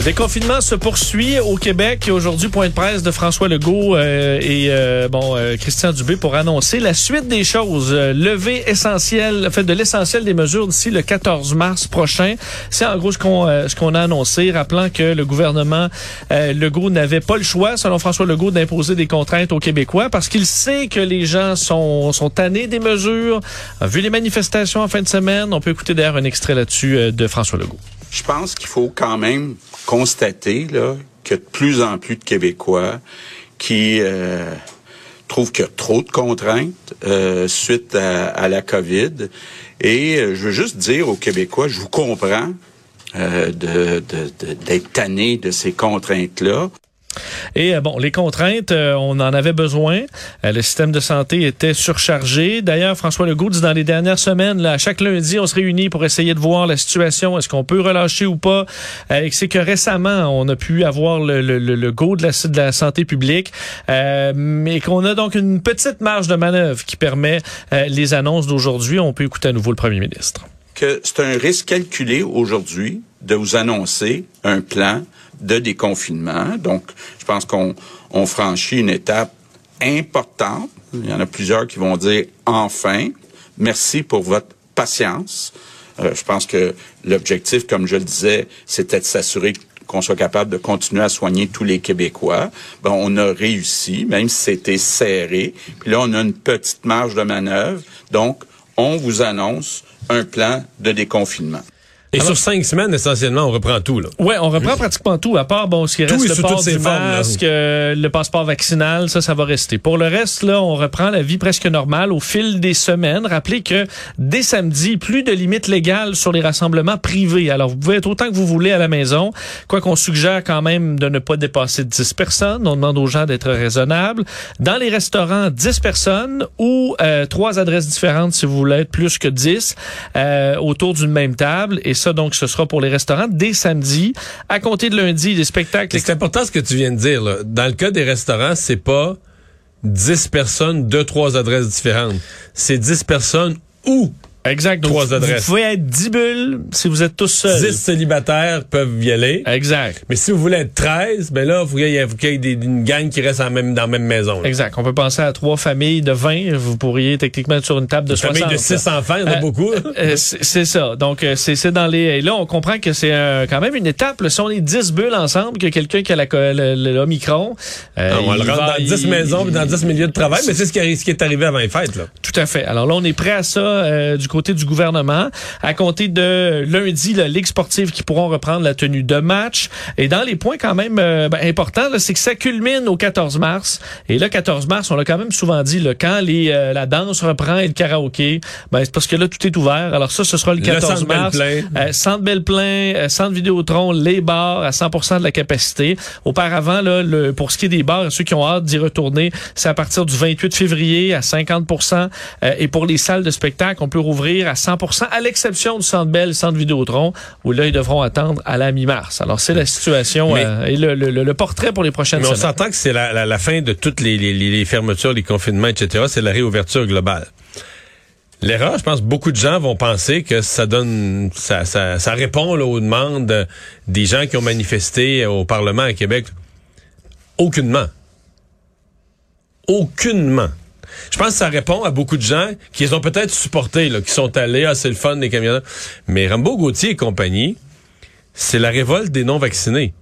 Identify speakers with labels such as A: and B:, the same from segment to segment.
A: Le déconfinement se poursuit au Québec aujourd'hui point de presse de François Legault euh, et euh, bon euh, Christian Dubé pour annoncer la suite des choses, euh, lever essentiel, fait de l'essentiel des mesures d'ici le 14 mars prochain. C'est en gros ce qu'on euh, ce qu'on a annoncé, rappelant que le gouvernement euh, Legault n'avait pas le choix, selon François Legault, d'imposer des contraintes aux Québécois parce qu'il sait que les gens sont sont tannés des mesures. Vu les manifestations en fin de semaine, on peut écouter d'ailleurs un extrait là-dessus de François Legault.
B: Je pense qu'il faut quand même constater là, que de plus en plus de Québécois qui euh, trouvent qu'il y a trop de contraintes euh, suite à, à la COVID. Et euh, je veux juste dire aux Québécois, je vous comprends euh, de, de, d'être tanné de ces contraintes-là.
A: Et euh, bon, les contraintes, euh, on en avait besoin. Euh, le système de santé était surchargé. D'ailleurs, François Legault dit dans les dernières semaines, là, chaque lundi, on se réunit pour essayer de voir la situation. Est-ce qu'on peut relâcher ou pas? Et c'est que récemment, on a pu avoir le, le, le, le go de la, de la santé publique, euh, mais qu'on a donc une petite marge de manœuvre qui permet euh, les annonces d'aujourd'hui. On peut écouter à nouveau le premier ministre.
B: C'est un risque calculé aujourd'hui de vous annoncer un plan de déconfinement. Donc, je pense qu'on on franchit une étape importante. Il y en a plusieurs qui vont dire enfin, merci pour votre patience. Euh, je pense que l'objectif, comme je le disais, c'était de s'assurer qu'on soit capable de continuer à soigner tous les Québécois. Ben, on a réussi, même si c'était serré. Puis là, on a une petite marge de manœuvre. Donc, on vous annonce un plan de déconfinement.
C: Et sur cinq semaines, essentiellement, on reprend tout. Là.
A: Ouais, on reprend pratiquement tout, à part bon, ce qui
C: Tout
A: reste
C: est
A: le port du masque, euh, le passeport vaccinal, ça, ça va rester. Pour le reste, là, on reprend la vie presque normale au fil des semaines. Rappelez que dès samedi, plus de limites légales sur les rassemblements privés. Alors, vous pouvez être autant que vous voulez à la maison, quoi qu'on suggère quand même de ne pas dépasser 10 personnes. On demande aux gens d'être raisonnables. Dans les restaurants, 10 personnes ou euh, trois adresses différentes si vous voulez être plus que 10 euh, autour d'une même table. Et ça, donc, ce sera pour les restaurants dès samedi. À compter de lundi, les spectacles...
C: C'est important ce que tu viens de dire. Dans le cas des restaurants, c'est pas 10 personnes, deux, trois adresses différentes. C'est 10 personnes ou
A: Exact. Donc,
C: Trois
A: vous-
C: adresses.
A: Vous pouvez être 10 bulles si vous êtes tous seuls.
C: 10 célibataires peuvent y aller.
A: Exact.
C: Mais si vous voulez être 13, ben là, il qu'il y faut qu'il y des- une gang qui reste en même, dans la même maison. là.
A: Exact. On peut penser à trois familles de 20. Vous pourriez techniquement être sur une table de
C: Une
A: 60.
C: famille de 6 enfants, il y en a
A: Euh,
C: beaucoup.
A: Euh, c'est ça. Donc, euh, c'est c'est dans les. Et là, on comprend que c'est euh, quand même une étape. là. Si on est 10 bulles ensemble, que quelqu'un qui a l'Omicron. euh,
C: Ah, on va le
A: il
C: rendre
A: va-
C: dans 10
A: il-
C: maisons puis dans 10 milieux de travail, mais c'est ce qui, ce qui est arrivé avant les fêtes. Là.
A: Tout à fait. Alors là, on est prêt à ça euh, du côté du gouvernement. À compter de lundi, la Ligue sportive qui pourront reprendre la tenue de match. Et dans les points quand même euh, ben, importants, c'est que ça culmine au 14 mars. Et là, 14 mars, on l'a quand même souvent dit, là, quand les, euh, la danse reprend et le karaoké, ben, c'est parce que là, tout est ouvert. Alors ça, ce sera le
C: Le
A: 14
C: Centre
A: mars.
C: Belle-Plaine.
A: Euh, Centre Belle-Plaine, euh, Centre Vidéotron, les bars à 100% de la capacité. Auparavant, là, le, pour ce qui est des bars, ceux qui ont hâte d'y retourner, c'est à partir du 28 février à 50% euh, Et pour les salles de spectacle, on peut rouvrir à 100 à l'exception du Centre Bell, Centre Vidéotron, où là, ils devront attendre à la mi-mars. Alors, c'est la situation
C: Mais-
A: euh, et le, le- le- le portrait pour les prochaines
C: Mais on
A: semaines.
C: s'entend que c'est la, la- la fin de toutes les, les- les fermetures, les confinements, etc. C'est la réouverture globale. L'erreur, je pense, beaucoup de gens vont penser que ça donne, ça, ça, ça répond là, aux demandes des gens qui ont manifesté au Parlement à Québec. Aucunement. Aucunement. Je pense que ça répond à beaucoup de gens qui les ont peut-être supportés, là, qui sont allés, ah, c'est le fun des camionneurs. Mais Rambo Gauthier et compagnie, c'est la révolte des non-vaccinés.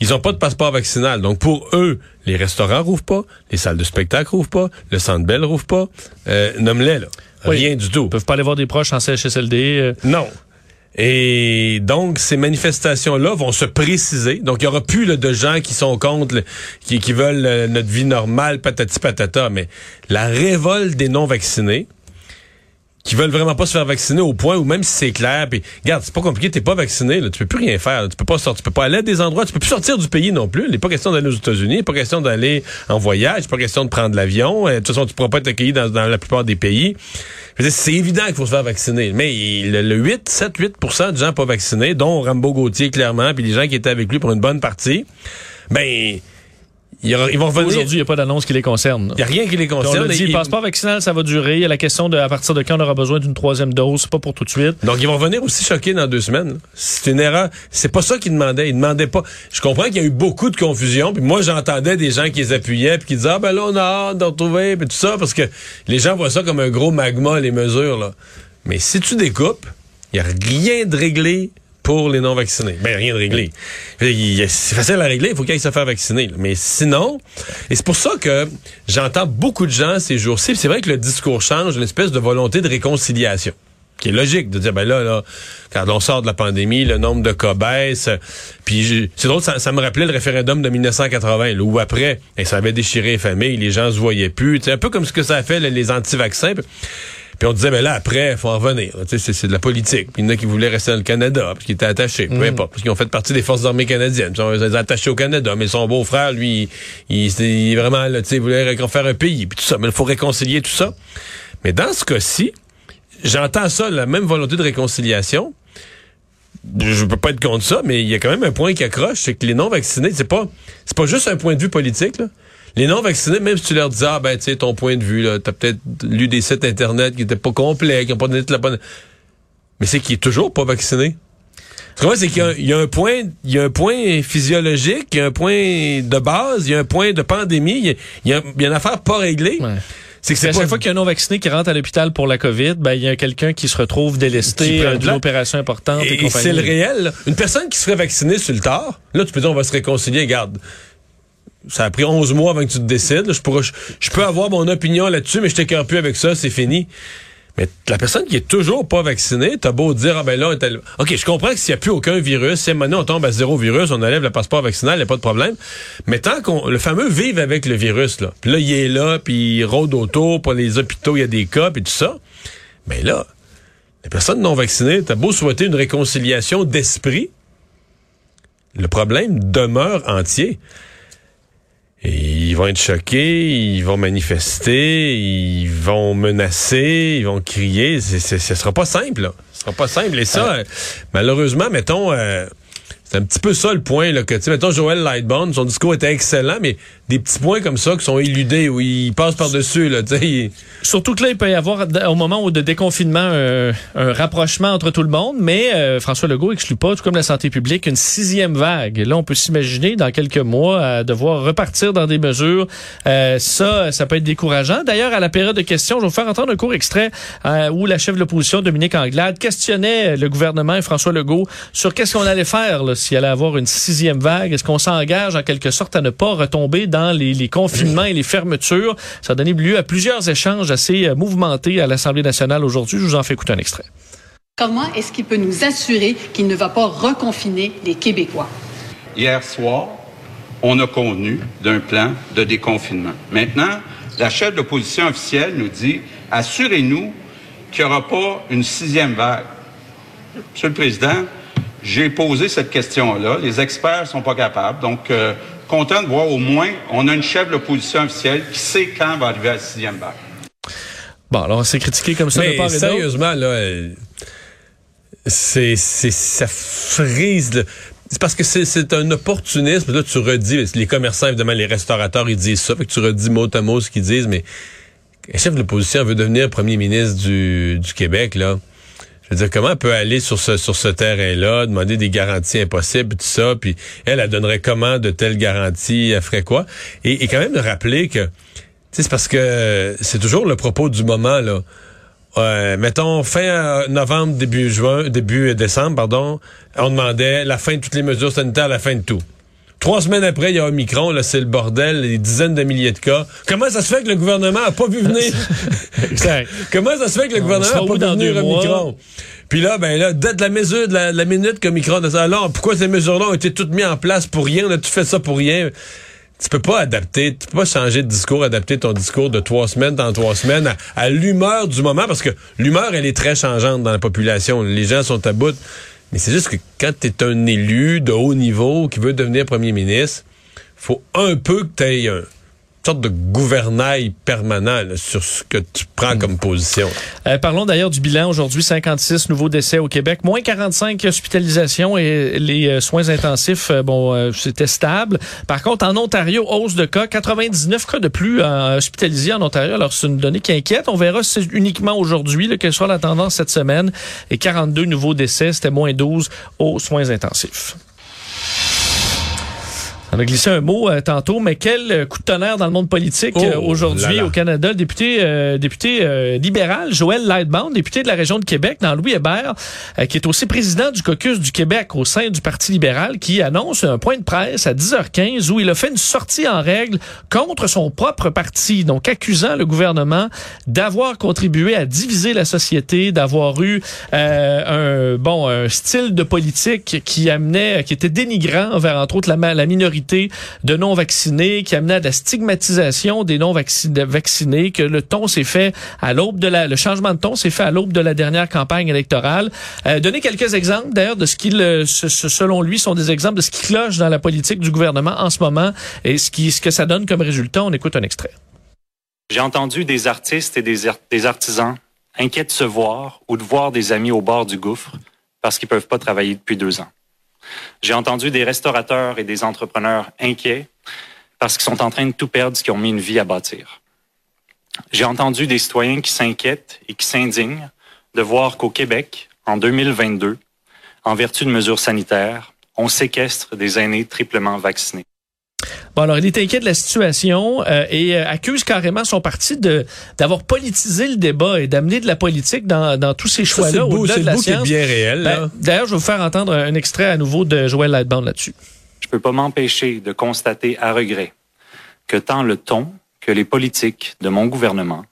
C: Ils ont pas de passeport vaccinal. Donc, pour eux, les restaurants rouvrent pas, les salles de spectacle rouvrent pas, le centre Bell rouvre pas. Euh, Nomme-les, là.
A: Oui.
C: Rien du tout.
A: Ils peuvent pas aller voir des proches en CHSLD. euh,
C: Non. Et donc, ces manifestations-là vont se préciser. Donc, il y aura plus de gens qui sont contre, qui veulent euh, notre vie normale, patati patata. Mais la révolte des non-vaccinés, qui veulent vraiment pas se faire vacciner au point où même si c'est clair, puis regarde, c'est pas compliqué, t'es pas vacciné, là, tu peux plus rien faire, là, tu peux pas sortir, tu peux pas aller à des endroits, tu peux plus sortir du pays non plus. Il n'est pas question d'aller aux États-Unis, pas question d'aller en voyage, pas question de prendre l'avion. Euh, De toute façon, tu pourras pas être accueilli dans, dans la plupart des pays. C'est évident qu'il faut se faire vacciner, mais il- le, le 8, 7, 8 de gens pas vaccinés, dont Rambo Gauthier clairement, puis les gens qui étaient avec lui pour une bonne partie, ben ils vont revenir.
A: Aujourd'hui, il n'y a pas d'annonce qui les concerne.
C: Il n'y a rien qui les
A: Puis On
C: concerne.
A: l'a dit, le passeport vaccinal, ça va durer. Il y a la question de à partir de quand on aura besoin d'une troisième dose. C'est pas pour tout de suite.
C: Donc, ils vont revenir aussi choqués dans deux semaines. C'est une erreur. C'est pas ça qu'ils demandaient. Ils demandaient pas. Je comprends qu'il y a eu beaucoup de confusion. Puis moi, j'entendais des gens qui les appuyaient puis qui disaient, ah ben là, on a hâte de retrouver, puis tout ça, parce que les gens voient ça comme un gros magma, les mesures, là. Mais si tu découpes, il y a rien de réglé pour les non-vaccinés. Ben, rien de réglé. C'est facile à régler, il faut qu'ils se faire vacciner. là. Mais sinon, et c'est pour ça que j'entends beaucoup de gens ces jours-ci, c'est vrai que le discours change, une espèce de volonté de réconciliation qui est logique de dire ben là là quand on sort de la pandémie le nombre de cas baisse puis c'est drôle ça, ça me rappelait le référendum de 1980 là, où après et ça avait déchiré les familles les gens se voyaient plus c'est un peu comme ce que ça a fait les anti-vaccins puis, on disait ben là après il faut en revenir là. Tu sais, c'est c'est de la politique puis il y en a qui voulaient rester dans le Canada parce qu'ils étaient attachés peu importe parce qu'ils ont fait partie des forces armées canadiennes ils sont ils sont attachés au Canada mais son beau-frère lui il, il, il vraiment là, tu sais, il voulait faire un pays puis tout ça mais il faut réconcilier tout ça mais dans ce cas-ci j'entends ça, la même volonté de réconciliation. Je peux pas être contre ça, mais il y a quand même un point qui accroche, c'est que les non-vaccinés, c'est pas, c'est pas juste un point de vue politique, là. Les non-vaccinés, même si tu leur dis, ah, ben, tu sais, ton point de vue, là, t'as peut-être lu des sites Internet qui étaient pas complets, qui ont pas donné toute la bonne... Mais c'est qu'il est toujours pas vacciné. Tu comprends? C'est qu'il y a un- il y, a un point, il y a un point physiologique, il y a un point de base, il y a un point de pandémie, il y a, il y a- il y a une affaire pas réglée.
A: Ouais.
C: C'est que
A: à chaque fois qu'il y a un non-vacciné qui rentre à l'hôpital pour la COVID, ben, il y a quelqu'un qui se retrouve délesté euh, d'une opération importante et,
C: c'est le réel. là. Une personne qui serait vaccinée sur le tard, là, tu peux dire, on va se réconcilier. Garde, ça a pris 11 mois avant que tu te décides. Je, pourrais- je, peux avoir mon opinion là-dessus, mais je t'écœure plus avec ça, c'est fini. Mais la personne qui est toujours pas vaccinée, t'as beau dire, ah ben là, allé- OK, je comprends que s'il n'y a plus aucun virus, si donné, on tombe à zéro virus, on enlève le passeport vaccinal, il n'y a pas de problème. Mais tant qu'on, le fameux vive avec le virus, là, là, il est là, puis il rôde autour, pour les hôpitaux, il y a des cas, puis tout ça. Mais là, les personnes non vaccinées, t'as beau souhaiter une réconciliation d'esprit, le problème demeure entier. Ils vont être choqués, ils vont manifester, ils vont menacer, ils vont crier. Ce sera pas simple, là. Ce sera pas simple. Et ça, euh, malheureusement, mettons, euh, c'est un petit peu ça le point, là, que, tu sais, mettons, Joël Lightbone, son discours était excellent, mais des petits points comme ça qui sont éludés, où il passe par-dessus, là,
A: Surtout que là, il peut y avoir, au moment de déconfinement, un, rapprochement entre tout le monde, mais euh, François Legault exclut pas, tout comme la santé publique, une sixième vague. Là, on peut s'imaginer, dans quelques mois, devoir repartir dans des mesures. Euh, ça, ça peut être décourageant. D'ailleurs, à la période de questions, je vais vous faire entendre un court extrait euh, où la chef de l'opposition, Dominique Anglade, questionnait le gouvernement et François Legault sur qu'est-ce qu'on allait faire là, s'il allait avoir une sixième vague. Est-ce qu'on s'engage en quelque sorte à ne pas retomber dans les, les confinements et les fermetures? Ça a donné lieu à plusieurs échanges assez euh, mouvementés à l'Assemblée nationale aujourd'hui. Je vous en fais écouter un extrait.
D: Comment est-ce qu'il peut nous assurer qu'il ne va pas reconfiner les Québécois?
B: Hier soir, on a convenu d'un plan de déconfinement. Maintenant, la chef de l'opposition officielle nous dit assurez-nous qu'il n'y aura pas une sixième vague. Monsieur le Président, j'ai posé cette question-là. Les experts sont pas capables. Donc, euh, content de voir au moins, on a une chef de l'opposition officielle qui sait quand va arriver la sixième vague.
A: Bon, alors c'est critiqué comme ça de
C: Mais
A: part et d'autre.
C: sérieusement, là, euh, c'est, c'est, ça frise le... C'est parce que c'est, c'est un opportunisme. Là, tu redis, les commerçants, évidemment, les restaurateurs, ils disent ça. Fait que tu redis mot à mot ce qu'ils disent, mais un chef de l'opposition veut devenir premier ministre du, du Québec, là. Je veux dire, comment elle peut aller sur ce, sur ce terrain-là, demander des garanties impossibles, tout ça, puis elle, elle donnerait comment de telles garanties, elle ferait quoi? Et, et quand même de rappeler que, c'est parce que c'est toujours le propos du moment, là. Euh, mettons, fin euh, novembre, début juin, début décembre, pardon, on demandait la fin de toutes les mesures sanitaires, la fin de tout. Trois semaines après, il y a Omicron, là, c'est le bordel, des dizaines de milliers de cas. Comment ça se fait que le gouvernement a pas vu venir? Comment ça se fait que le gouvernement a pas vu venir? Omicron? Puis là, ben là, dès de la mesure, de la, de la minute qu'Omicron a alors pourquoi ces mesures-là ont été toutes mises en place pour rien? On a tout fait ça pour rien? tu peux pas adapter, tu peux pas changer de discours, adapter ton discours de trois semaines dans trois semaines à, à l'humeur du moment, parce que l'humeur, elle est très changeante dans la population. Les gens sont à bout. Mais c'est juste que quand tu es un élu de haut niveau qui veut devenir premier ministre, faut un peu que tu aies un, sorte de gouvernail permanent là, sur ce que tu prends comme position.
A: Euh, parlons d'ailleurs du bilan aujourd'hui, 56 nouveaux décès au Québec, moins 45 hospitalisations et les euh, soins intensifs, euh, bon, euh, c'était stable. Par contre, en Ontario, hausse de cas, 99 cas de plus euh, hospitalisés en Ontario. Alors, c'est une donnée qui inquiète. On verra si uniquement aujourd'hui, quelle sera la tendance cette semaine. Et 42 nouveaux décès, c'était moins 12 aux soins intensifs. On a glissé un mot euh, tantôt, mais quel euh, coup de tonnerre dans le monde politique
C: Oh,
A: euh, aujourd'hui au Canada? Le député, euh, député euh, libéral Joël Lightbound, député de la région de Québec, dans Louis Hébert, euh, qui est aussi président du caucus du Québec au sein du Parti libéral, qui annonce un point de presse à 10h15 où il a fait une sortie en règle contre son propre parti, donc accusant le gouvernement d'avoir contribué à diviser la société, d'avoir eu euh, un bon un style de politique qui amenait, qui était dénigrant envers entre autres la, la minorité de non vaccinés, qui amenait à de la stigmatisation des non vacci- vaccinés, que le ton s'est fait à l'aube de le changement de ton s'est fait à l'aube de la dernière campagne électorale. Euh, donner quelques exemples d'ailleurs de ce ce- selon lui, sont des exemples de ce qui cloche dans la politique du gouvernement en ce moment et ce qui, ce que ça donne comme résultat. On écoute un extrait.
E: J'ai entendu des artistes et des, des artisans inquiets de se voir ou de voir des amis au bord du gouffre parce qu'ils peuvent pas travailler depuis deux ans. J'ai entendu des restaurateurs et des entrepreneurs inquiets parce qu'ils sont en train de tout perdre ce qu'ils ont mis une vie à bâtir. J'ai entendu des citoyens qui s'inquiètent et qui s'indignent de voir qu'au Québec, en 2022, en vertu de mesures sanitaires, on séquestre des aînés triplement vaccinés.
A: Bon, alors, il est inquiet de la situation euh, et euh, accuse carrément son parti de d'avoir politisé le débat et d'amener de la politique dans, dans tous ces
C: Ça, c'est
A: choix-là au-delà
C: c'est
A: de la
C: bout qui est
A: science.
C: bien réel.
A: Ben, D'ailleurs, je vais vous faire entendre un extrait à nouveau de Joël Lightbound là-dessus.
E: je peux pas m'empêcher de constater à regret que tant le ton que les politiques de mon gouvernement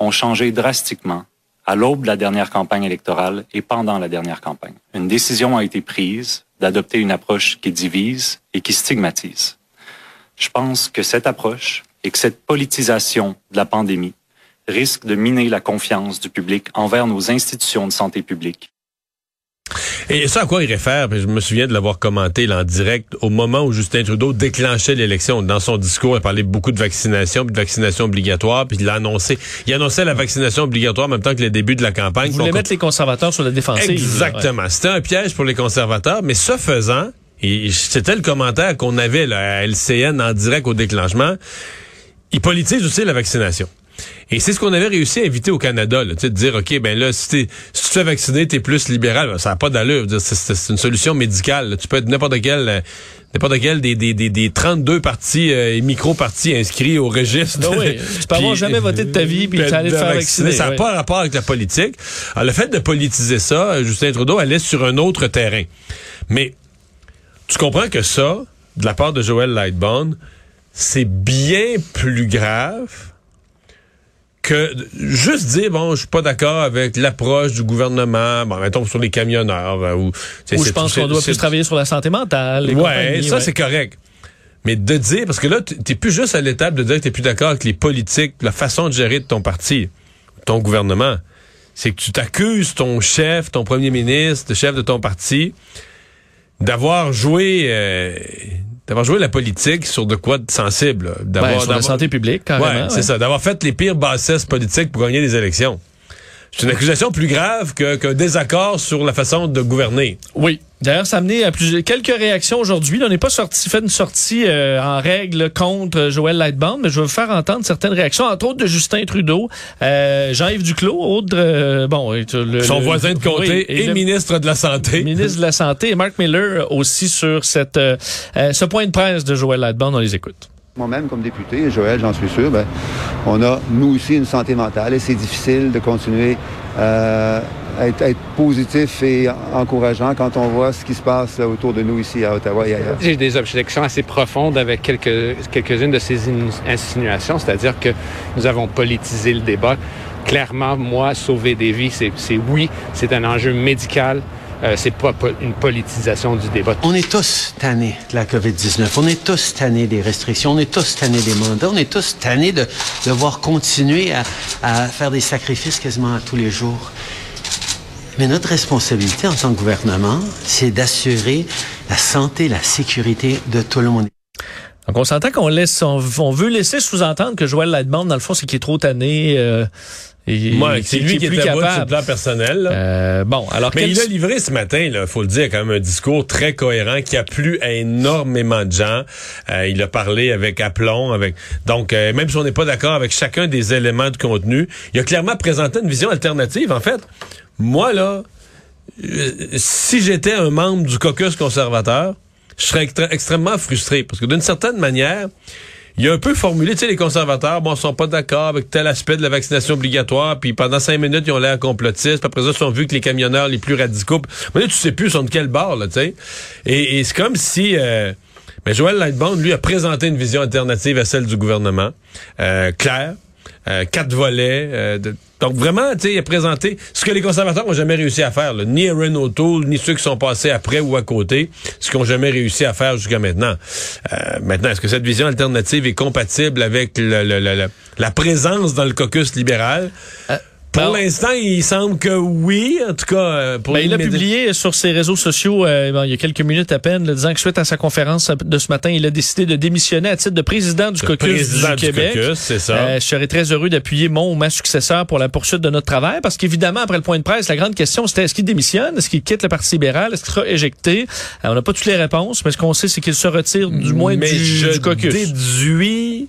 E: ont changé drastiquement à l'aube de la dernière campagne électorale et pendant la dernière campagne. Une décision a été prise d'adopter une approche qui divise et qui stigmatise. Je pense que cette approche et que cette politisation de la pandémie risque de miner la confiance du public envers nos institutions de santé publique
C: Et ça à quoi il réfère, je me souviens de l'avoir commenté là, en direct au moment où Justin Trudeau déclenchait l'élection. Dans son discours, il parlait beaucoup de vaccination, puis de vaccination obligatoire, puis il a annoncé, il annonçait la vaccination obligatoire en même temps que le début de la campagne.
A: Vous voulez mettre les conservateurs sur la défensive.
C: Exactement. C'était un piège pour les conservateurs, mais ce faisant, et c'était le commentaire qu'on avait là, à LCN en direct au déclenchement, ils politisent aussi la vaccination. Et c'est ce qu'on avait réussi à éviter au Canada, là, tu de dire, OK, ben là, si, si tu te fais vacciner, t'es plus libéral. Ben, ça n'a pas d'allure. C'est une solution médicale. là. Tu peux être n'importe quel, euh, n'importe quel des, des, des, des 32 partis euh, et micro-partis inscrits au registre.
A: Ah oui, tu peux avoir jamais voté de ta vie, puis t'es allé te faire vacciner,
C: Ça n'a
A: ouais.
C: pas rapport avec la politique. Alors, le fait de politiser ça, Justin Trudeau allait sur un autre terrain. Mais tu comprends que ça, de la part de Joël Lightbone, c'est bien plus grave que juste dire bon je suis pas d'accord avec l'approche du gouvernement bon mettons sur les camionneurs euh, ou
A: Ou je pense qu'on doit plus travailler sur la santé mentale. les
C: Ouais, ça
A: ouais.
C: c'est correct. Mais de dire, parce que là, t'es plus juste à l'étape de dire que t'es plus d'accord avec les politiques, la façon de gérer de ton parti, ton gouvernement. C'est que tu t'accuses ton chef, ton premier ministre, le chef de ton parti, d'avoir joué, euh, d'avoir joué la politique sur de quoi de sensible.
A: Ben,
C: D'avoir,
A: sur la santé publique, carrément.
C: Ouais, c'est
A: ouais.
C: ça. D'avoir fait les pires bassesses politiques pour gagner des élections. C'est une accusation plus grave que- qu'un désaccord sur la façon de gouverner.
A: Oui. D'ailleurs, ça a amené à plusieurs, quelques réactions aujourd'hui. On n'est pas sorti, fait une sortie euh, en règle contre euh, Joël Lightbound, mais je vais vous faire entendre certaines réactions, entre autres de Justin Trudeau, euh, Jean-Yves Duclos, autre, euh, bon, et, euh, le,
C: Son
A: le-
C: voisin de comté
A: oui,
C: et,
A: le
C: ministre de la Santé.
A: ministre de la Santé, et Mark Miller aussi sur cette, euh, ce point de presse de Joël Lightbound. On les écoute.
F: Moi-même, comme député, et Joël, j'en suis sûr, ben, on a, nous aussi, une santé mentale et c'est difficile de continuer euh, être, positif et encourageant quand on voit ce qui se passe autour de nous ici à Ottawa et ailleurs.
G: J'ai des objections assez profondes avec quelques, quelques-unes de ces in- insinuations, c'est-à-dire que nous avons politisé le débat. Clairement, moi, sauver des vies, c'est c'est oui, c'est un enjeu médical. euh, c'est pas po- une politisation du débat.
H: On est tous tannés de la COVID-19. On est tous tannés des restrictions. On est tous tannés des mandats. On est tous tannés de devoir continuer à, à faire des sacrifices quasiment à tous les jours. Mais notre responsabilité en tant que gouvernement, c'est d'assurer la santé, la sécurité de tout le monde.
A: Donc, on s'entend qu'on laisse, on, on veut laisser sous-entendre que Joël Lightbound, dans le fond, c'est qu'il est trop tanné. Euh, et,
C: Moi, c'est lui qui
A: plus
C: est sur le
A: capable.
C: plan personnel. là.
A: Euh, bon, alors
C: Mais
A: quel-
C: il a livré ce matin, il faut le dire, quand même un discours très cohérent qui a plu à énormément de gens. Euh, il a parlé avec aplomb, avec donc euh, même si on n'est pas d'accord avec chacun des éléments de contenu, il a clairement présenté une vision alternative. En fait, moi là, euh, si j'étais un membre du caucus conservateur, je serais extrêmement frustré parce que d'une certaine manière, il a un peu formulé, tu sais, les conservateurs, bon, sont pas d'accord avec tel aspect de la vaccination obligatoire, puis pendant cinq minutes, ils ont l'air complotistes, puis après ça, ils ont vu que les camionneurs les plus radicaux, mais tu sais plus sont de quel bord, là, tu sais. Et, et c'est comme si, euh, mais Joël Lightbound, lui, a présenté une vision alternative à celle du gouvernement, euh, claire, euh, quatre volets, euh, de- donc vraiment, tu sais, il a présenté ce que les conservateurs n'ont jamais réussi à faire, là. ni Aaron O'Toole, ni ceux qui sont passés après ou à côté, ce qu'ils n'ont jamais réussi à faire jusqu'à maintenant. Euh, maintenant, est-ce que cette vision alternative est compatible avec le- le- le- la présence dans le caucus libéral? Pour l'instant, il semble que oui, en tout cas. euh, Pour
A: Ben, il a publié sur ses réseaux sociaux euh, bon, il y a quelques minutes à peine, là, disant que suite à sa conférence de ce matin, il a décidé de démissionner à titre de président du
C: Le
A: caucus
C: président
A: du
C: du
A: Québec.
C: caucus, ça.
A: Euh, je serais très heureux d'appuyer mon ou ma successeur pour la poursuite de notre travail, parce qu'évidemment, après le point de presse, la grande question, c'était est-ce qu'il démissionne, est-ce qu'il quitte le Parti libéral, est-ce qu'il sera éjecté? On n'a pas toutes les réponses, mais ce qu'on sait, c'est qu'il se retire du moins
C: Mais
A: du,
C: je
A: du caucus.
C: déduis,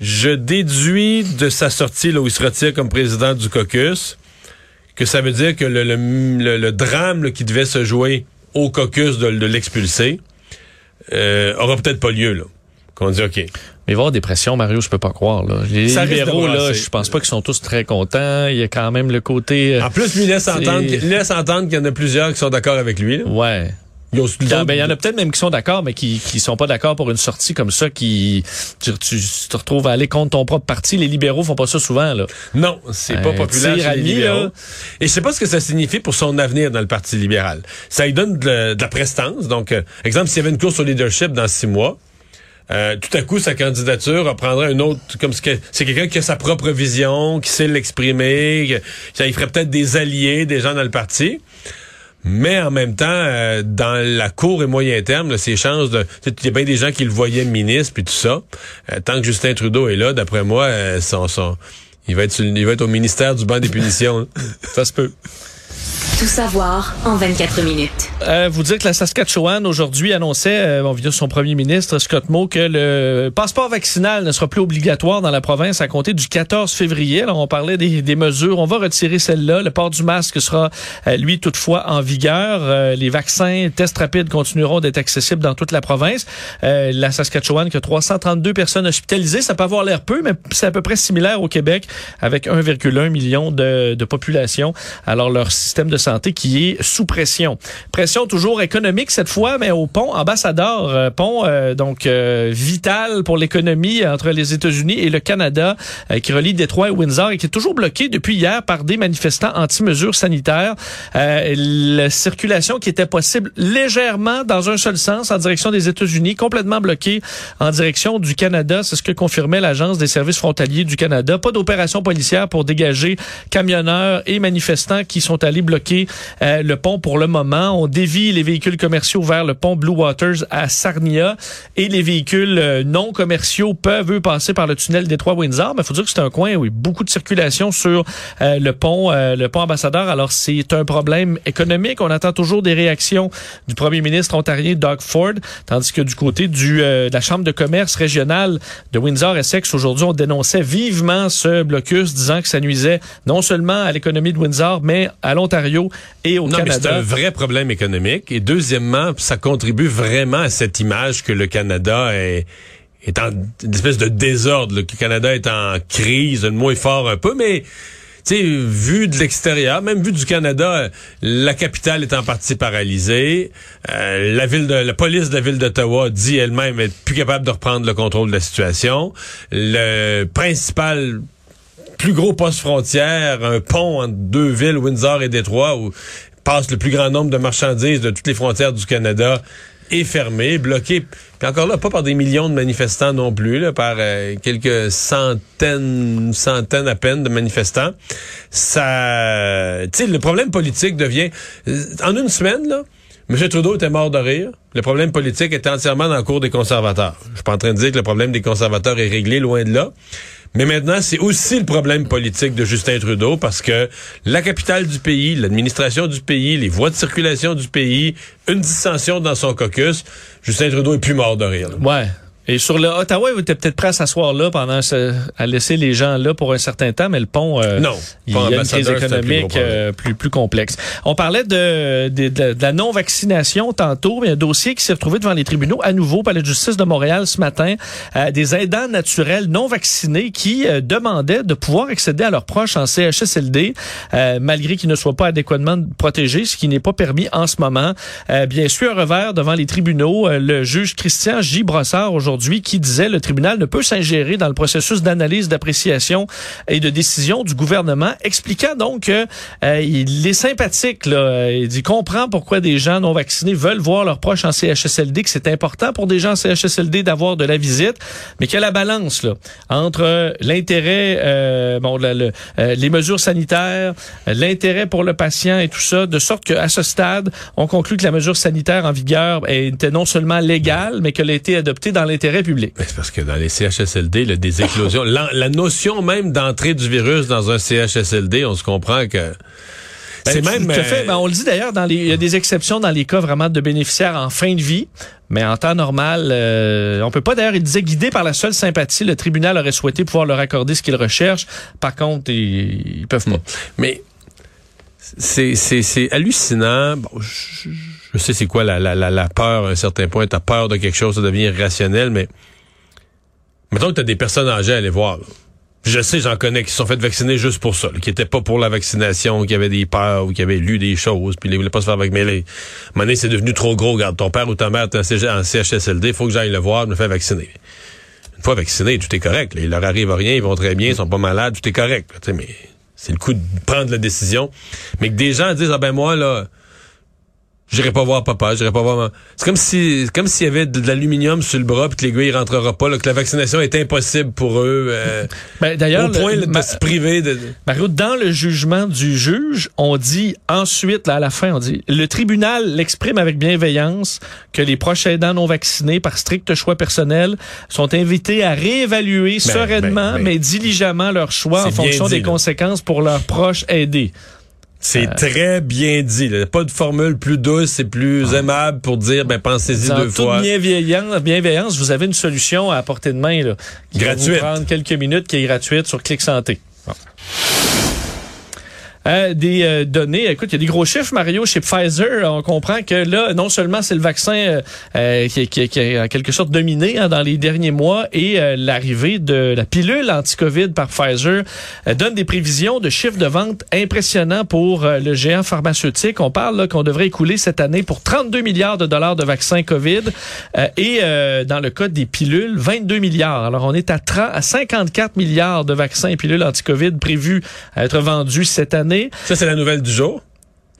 C: je déduis de sa sortie là où il se retire comme président du caucus que ça veut dire que le, le, le- le drame là, qui devait se jouer au caucus de, de l'expulser euh, aura peut-être pas lieu là. Qu'on dit ok.
A: Mais avoir des pressions, Mario, je peux pas croire. Là. Les
C: Ça
A: libéraux, là, je pense pas qu'ils sont tous très contents. Il y a quand même le côté... euh,
C: En plus, lui laisse
A: c'est-
C: entendre, il laisse entendre qu'il y en a plusieurs qui sont d'accord avec lui. là.
A: Ouais. Il y, en- ben, il y en a peut-être même qui sont d'accord, mais qui qui sont pas d'accord pour une sortie comme ça, qui tu, tu te retrouves à aller contre ton propre parti. Les libéraux font pas ça souvent là.
C: Non, c'est pas
A: Un
C: populaire chez les libéraux.
A: là.
C: Et je sais pas ce que ça signifie pour son avenir dans le Parti libéral. Ça lui donne de, la- de la prestance. Donc, euh, exemple, s'il y avait une course au leadership dans six mois, euh, tout à coup, sa candidature reprendrait un autre, comme ce que- c'est quelqu'un qui a sa propre vision, qui sait l'exprimer, ça il ferait peut-être des alliés, des gens dans le parti. Mais en même temps, euh, dans la court et moyen terme, là, ses chances de... Il y a bien des gens qui le voyaient ministre puis tout ça. Euh, tant que Justin Trudeau est là, d'après moi, euh, son, son- il, va être sur le- il va être au ministère du banc des punitions. hein. Ça se peut.
I: Tout savoir en 24 minutes.
A: Euh, vous dire que la Saskatchewan aujourd'hui annonçait, euh, bon, via son premier ministre Scott Moe, que le passeport vaccinal ne sera plus obligatoire dans la province à compter du 14 février. Alors on parlait des, des mesures, on va retirer celle-là. Le port du masque sera euh, lui toutefois en vigueur. Euh, les vaccins, tests rapides continueront d'être accessibles dans toute la province. Euh, la Saskatchewan qui a 332 personnes hospitalisées, ça peut avoir l'air peu, mais c'est à peu près similaire au Québec avec 1,1 million de, de population. Alors leur système de santé qui est sous pression. Pression toujours économique cette fois, mais au pont ambassadeur, pont euh, donc euh, vital pour l'économie entre les États-Unis et le Canada, euh, qui relie Détroit et Windsor et qui est toujours bloqué depuis hier par des manifestants anti-mesures sanitaires. Euh, la circulation qui était possible légèrement dans un seul sens en direction des États-Unis, complètement bloquée en direction du Canada. C'est ce que confirmait l'Agence des services frontaliers du Canada. Pas d'opération policière pour dégager camionneurs et manifestants qui sont allés bloquer euh, le pont pour le moment. On dévie les véhicules commerciaux vers le pont Blue Waters à Sarnia et les véhicules euh, non commerciaux peuvent eux passer par le tunnel Détroit-Windsor. Mais il faut dire que c'est un coin où il y a beaucoup de circulation sur euh, le pont, le pont ambassadeur. Alors c'est un problème économique. On attend toujours des réactions du premier ministre ontarien Doug Ford, tandis que du côté de la Chambre de commerce régionale de Windsor-Essex, aujourd'hui, on dénonçait vivement ce blocus, disant que ça nuisait non seulement à l'économie de Windsor, mais à l'Ontario et au
C: Non, mais c'est
A: Canada.
C: un vrai problème économique. Et deuxièmement, ça contribue vraiment à cette image que le Canada est est en une espèce de désordre, là, que le Canada est en crise, le mot est fort un peu, mais tu sais, vu de l'extérieur, même vu du Canada, la capitale est en partie paralysée. Euh, la ville de la police de la ville d'Ottawa dit elle-même être plus capable de reprendre le contrôle de la situation. Le principal plus gros poste frontière, un pont entre deux villes, Windsor et Détroit, où passe le plus grand nombre de marchandises de toutes les frontières du Canada est fermé, bloqué. Puis encore là, pas par des millions de manifestants non plus, là, par euh, quelques centaines, centaines à peine de manifestants. Ça, tu sais, le problème politique devient, euh, en une semaine là. M. Trudeau était mort de rire. Le problème politique était entièrement dans le cours des conservateurs. Je suis pas en train de dire que le problème des conservateurs est réglé, loin de là. Mais maintenant, c'est aussi le problème politique de Justin Trudeau parce que la capitale du pays, l'administration du pays, les voies de circulation du pays, une dissension dans son caucus, Justin Trudeau est plus mort de rire.
A: Ouais. Et sur le Ottawa, vous étiez peut-être prêt à s'asseoir là pendant ce, à laisser les gens là pour un certain temps, mais le pont, euh,
C: non,
A: il y a une crise économique euh, plus, plus complexe. On parlait de, de, de, la non-vaccination tantôt, il y a un dossier qui s'est retrouvé devant les tribunaux à nouveau par la justice de Montréal ce matin, euh, des aidants naturels non vaccinés qui euh, demandaient de pouvoir accéder à leurs proches en CHSLD, euh, malgré qu'ils ne soient pas adéquatement protégés, ce qui n'est pas permis en ce moment. bien sûr, un revers devant les tribunaux, le juge Christian J. Brossard aujourd'hui qui disait le tribunal ne peut s'ingérer dans le processus d'analyse, d'appréciation et de décision du gouvernement, expliquant donc qu'il euh, est sympathique. Là. Il dit comprend pourquoi des gens non vaccinés veulent voir leurs proches en CHSLD, que c'est important pour des gens en CHSLD d'avoir de la visite, mais qu'il y a la balance là, entre l'intérêt, euh, bon, le, euh, les mesures sanitaires, l'intérêt pour le patient et tout ça, de sorte qu'à ce stade, on conclut que la mesure sanitaire en vigueur était non seulement légale, mais qu'elle a été adoptée dans l'intérêt public.
C: C'est parce que dans les CHSLD, le, des éclosions, la, la, notion même d'entrée du virus dans un CHSLD, on se comprend que...
A: Ben, c'est même. Fait, ben, on le dit d'ailleurs, dans les, il y a des exceptions dans les cas vraiment de bénéficiaires en fin de vie, mais en temps normal, euh, on peut pas d'ailleurs. Il disait guidé par la seule sympathie, le tribunal aurait souhaité pouvoir leur accorder ce qu'ils recherchent. Par contre, ils, ils peuvent pas.
C: Mais c'est c'est hallucinant. Bon, je, je sais c'est quoi la, la, la, peur à un certain point. T'as peur de quelque chose, ça devient irrationnel, mais mettons que t'as des personnes âgées à aller voir. Je sais, j'en connais qui se sont fait vacciner juste pour ça, qui étaient pas pour la vaccination, qui avaient des peurs ou qui avaient lu des choses, puis ils voulaient pas se faire vacciner. Mais là, c'est devenu trop gros. Regarde, ton père ou ta mère est en CHSLD, faut que j'aille le voir, me faire vacciner. Une fois vacciné, tout est correct. Il leur arrive rien, ils vont très bien, ils sont pas malades, tout est correct. mais c'est le coup de prendre la décision. Mais que des gens disent, ah ben moi, là, J'irai pas voir papa, j'irai pas voir ma... C'est comme si comme s'il y avait de, l'aluminium sur le bras puis que l'aiguille rentrera pas, là, que la vaccination est impossible pour eux. Euh,
A: ben, d'ailleurs,
C: au point de se priver de.
A: Mario, dans le jugement du juge, on dit ensuite, là, à la fin, on dit le tribunal l'exprime avec bienveillance que les proches aidants non vaccinés par strict choix personnel sont invités à réévaluer ben, sereinement ben, ben. mais diligemment leur choix en fonction des conséquences pour leurs proches aidés.
C: C'est euh, très bien dit. Là. Pas de formule plus douce et plus ah. aimable pour dire, ben pensez-y deux fois.
A: Bienveillance, bienveillance, vous avez une solution à portée de main là, qui gratuite. va vous prendre quelques minutes, qui est gratuite sur Clic Santé. Euh, des euh, données. Écoute, il y a des gros chiffres, Mario, chez Pfizer. On comprend que là, non seulement c'est le vaccin euh, qui, qui, qui, a en quelque sorte dominé hein, dans les derniers mois et l'arrivée de la pilule anti-COVID par Pfizer donne des prévisions de chiffres de vente impressionnants pour le géant pharmaceutique. On parle qu'on devrait écouler cette année pour 32 milliards de dollars de vaccins COVID et dans le cas des pilules, 22 milliards. Alors, on est à, 30, à 54 milliards de vaccins et pilules anti-COVID prévus à être vendus cette année.
C: Ça, c'est la nouvelle du jour.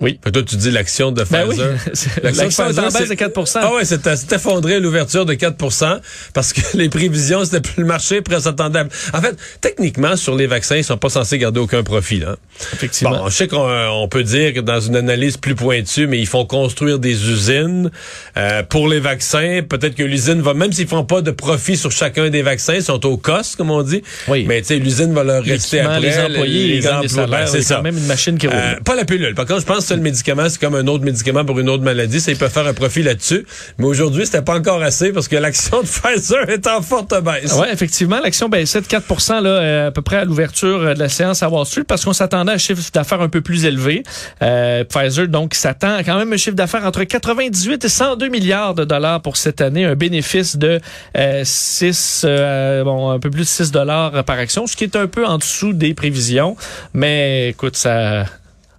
A: Oui.
C: toi, tu dis l'action de Pfizer. Ben
A: oui. L'action de Pfizer, c'est 4
C: Ah ouais, c'est effondré à l'ouverture de 4% parce que les prévisions, c'était plus le marché près s'attendait. En fait, techniquement, sur les vaccins, ils sont pas censés garder aucun profit. Là.
A: Effectivement.
C: Bon, je sais qu'on peut dire que dans une analyse plus pointue, mais ils font construire des usines euh, pour les vaccins. Peut-être que l'usine va, même s'ils font pas de profit sur chacun des vaccins, ils sont au cost, comme on dit.
A: Oui.
C: Mais tu sais, l'usine va leur rester après.
A: Les employés, les, les employés, c'est quand même une machine qui roule. Euh,
C: pas la pilule. Par contre, je pense seul médicament, c'est comme un autre médicament pour une autre maladie. Ça, ils peuvent faire un profit là-dessus. Mais aujourd'hui, c'était pas encore assez parce que l'action de Pfizer est en forte baisse.
A: Oui, effectivement, l'action baissait de 4 là, euh, à peu près à l'ouverture de la séance à Wall Street parce qu'on s'attendait à un chiffre d'affaires un peu plus élevé. Euh, Pfizer, donc, s'attend quand même un chiffre d'affaires entre 98 et 102 milliards de dollars pour cette année, un bénéfice de 6, euh, bon, un peu plus de 6 dollars par action, ce qui est un peu en dessous des prévisions. Mais écoute, ça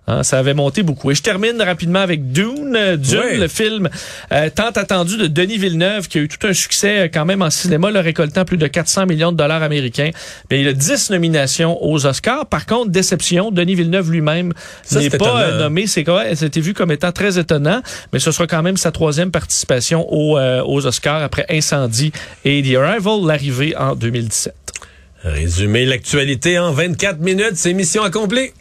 A: Hein, ça avait monté beaucoup. Et je termine rapidement avec Dune. Euh, Dune, le film euh, tant attendu de Denis Villeneuve, qui a eu tout un succès euh, quand même en cinéma, le récoltant plus de 400 millions de dollars américains. Mais il a 10 nominations aux Oscars. Par contre, déception, Denis Villeneuve lui-même n'est pas
C: étonnant,
A: euh, nommé. C'est quoi? C'était vu comme étant très étonnant, mais ce sera quand même sa troisième participation aux, euh, aux Oscars après Incendie et The Arrival, l'arrivée en 2017.
C: Résumer l'actualité en 24 minutes, c'est mission accomplie.